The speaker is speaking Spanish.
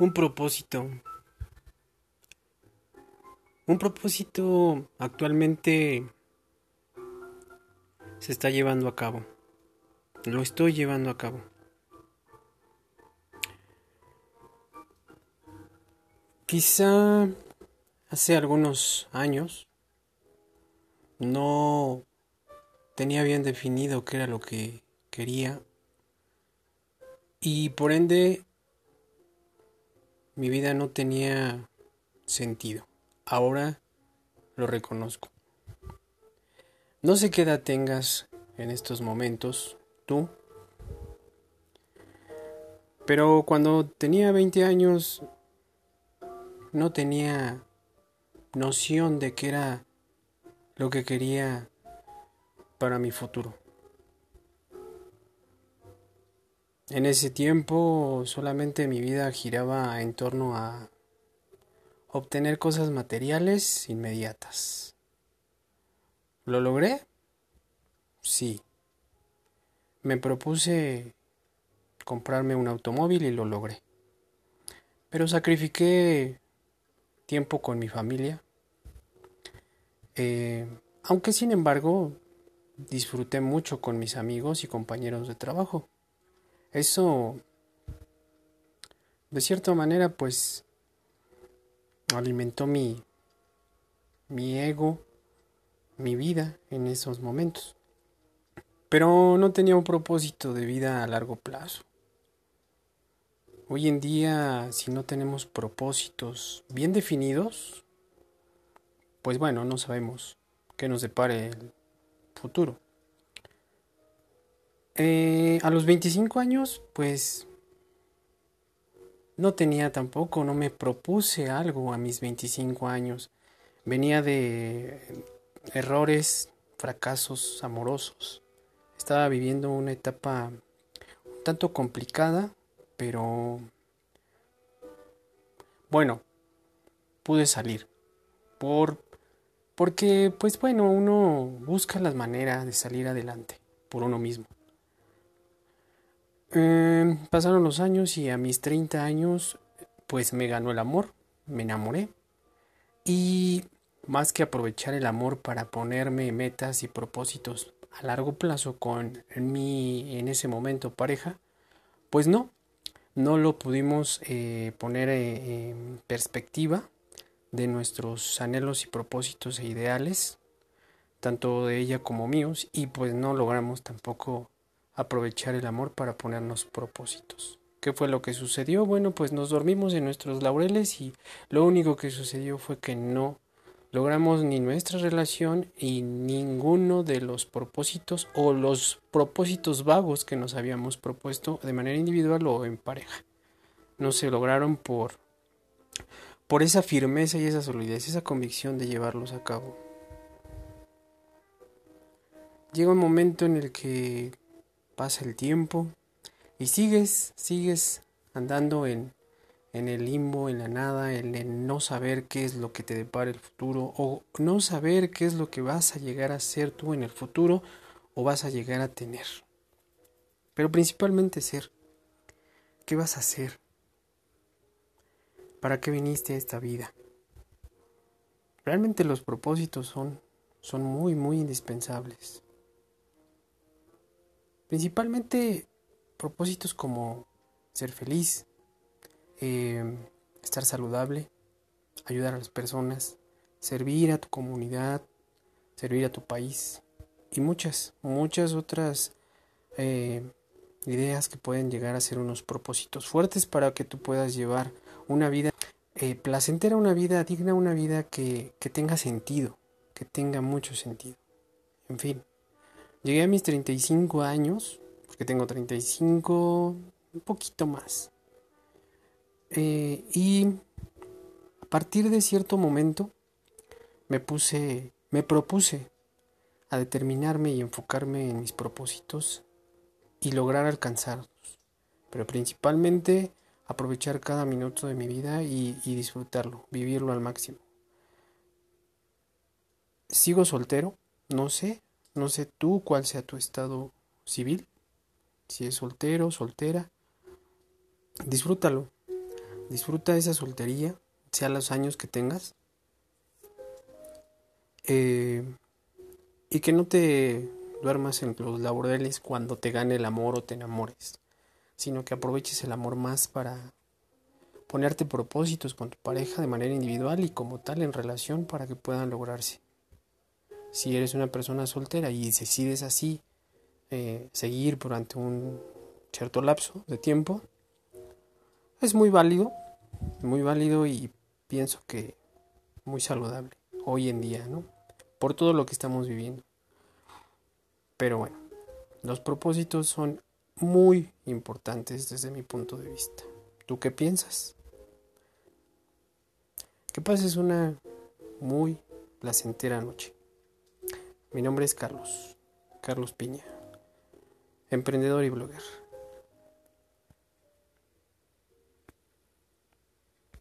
Un propósito. Un propósito actualmente se está llevando a cabo. Lo estoy llevando a cabo. Quizá hace algunos años no tenía bien definido qué era lo que quería y por ende mi vida no tenía sentido. Ahora lo reconozco. No sé qué edad tengas en estos momentos, tú. Pero cuando tenía 20 años no tenía noción de qué era lo que quería para mi futuro. En ese tiempo solamente mi vida giraba en torno a obtener cosas materiales inmediatas. ¿Lo logré? Sí. Me propuse comprarme un automóvil y lo logré. Pero sacrifiqué tiempo con mi familia. Eh, aunque sin embargo disfruté mucho con mis amigos y compañeros de trabajo. Eso, de cierta manera, pues alimentó mi, mi ego, mi vida en esos momentos. Pero no tenía un propósito de vida a largo plazo. Hoy en día, si no tenemos propósitos bien definidos, pues bueno, no sabemos qué nos depare el futuro. Eh, a los 25 años, pues no tenía tampoco, no me propuse algo a mis 25 años. Venía de errores, fracasos amorosos. Estaba viviendo una etapa un tanto complicada, pero bueno, pude salir. Por porque pues bueno, uno busca las maneras de salir adelante por uno mismo. Em, pasaron los años y a mis 30 años pues me ganó el amor, me enamoré. Y más que aprovechar el amor para ponerme metas y propósitos a largo plazo con mi en ese momento pareja, pues no, no lo pudimos eh, poner eh, en perspectiva de nuestros anhelos y propósitos e ideales, tanto de ella como míos, y pues no logramos tampoco aprovechar el amor para ponernos propósitos. ¿Qué fue lo que sucedió? Bueno, pues nos dormimos en nuestros laureles y lo único que sucedió fue que no logramos ni nuestra relación y ninguno de los propósitos o los propósitos vagos que nos habíamos propuesto de manera individual o en pareja. No se lograron por por esa firmeza y esa solidez, esa convicción de llevarlos a cabo. Llega un momento en el que pasa el tiempo y sigues, sigues andando en, en el limbo, en la nada, en el no saber qué es lo que te depara el futuro o no saber qué es lo que vas a llegar a ser tú en el futuro o vas a llegar a tener. Pero principalmente ser. ¿Qué vas a hacer? ¿Para qué viniste a esta vida? Realmente los propósitos son, son muy, muy indispensables. Principalmente propósitos como ser feliz, em, estar saludable, ayudar a las personas, servir a tu comunidad, servir a tu país y muchas, muchas otras eh, ideas que pueden llegar a ser unos propósitos fuertes para que tú puedas llevar una vida eh, placentera, una vida digna, una vida que, que tenga sentido, que tenga mucho sentido. En fin. Llegué a mis 35 años, porque tengo 35, un poquito más. Eh, y a partir de cierto momento me puse, me propuse a determinarme y enfocarme en mis propósitos y lograr alcanzarlos. Pero principalmente aprovechar cada minuto de mi vida y, y disfrutarlo, vivirlo al máximo. Sigo soltero, no sé, no sé tú cuál sea tu estado civil, si es soltero, soltera. Disfrútalo. disfruta esa soltería, sea los años que tengas. Eh, y que no te duermas en los laureles cuando te gane el amor o te enamores, sino que aproveches el amor más para ponerte propósitos con tu pareja de manera individual y como tal en relación para que puedan lograrse. Si eres una persona soltera y decides así eh, seguir durante un cierto lapso de tiempo, es muy válido, muy válido y pienso que muy saludable hoy en día, ¿no? Por todo lo que estamos viviendo. Pero bueno, los propósitos son muy importantes desde mi punto de vista. ¿Tú qué piensas? Que pases una muy placentera noche. Mi nombre es Carlos, Carlos Piña, emprendedor y blogger.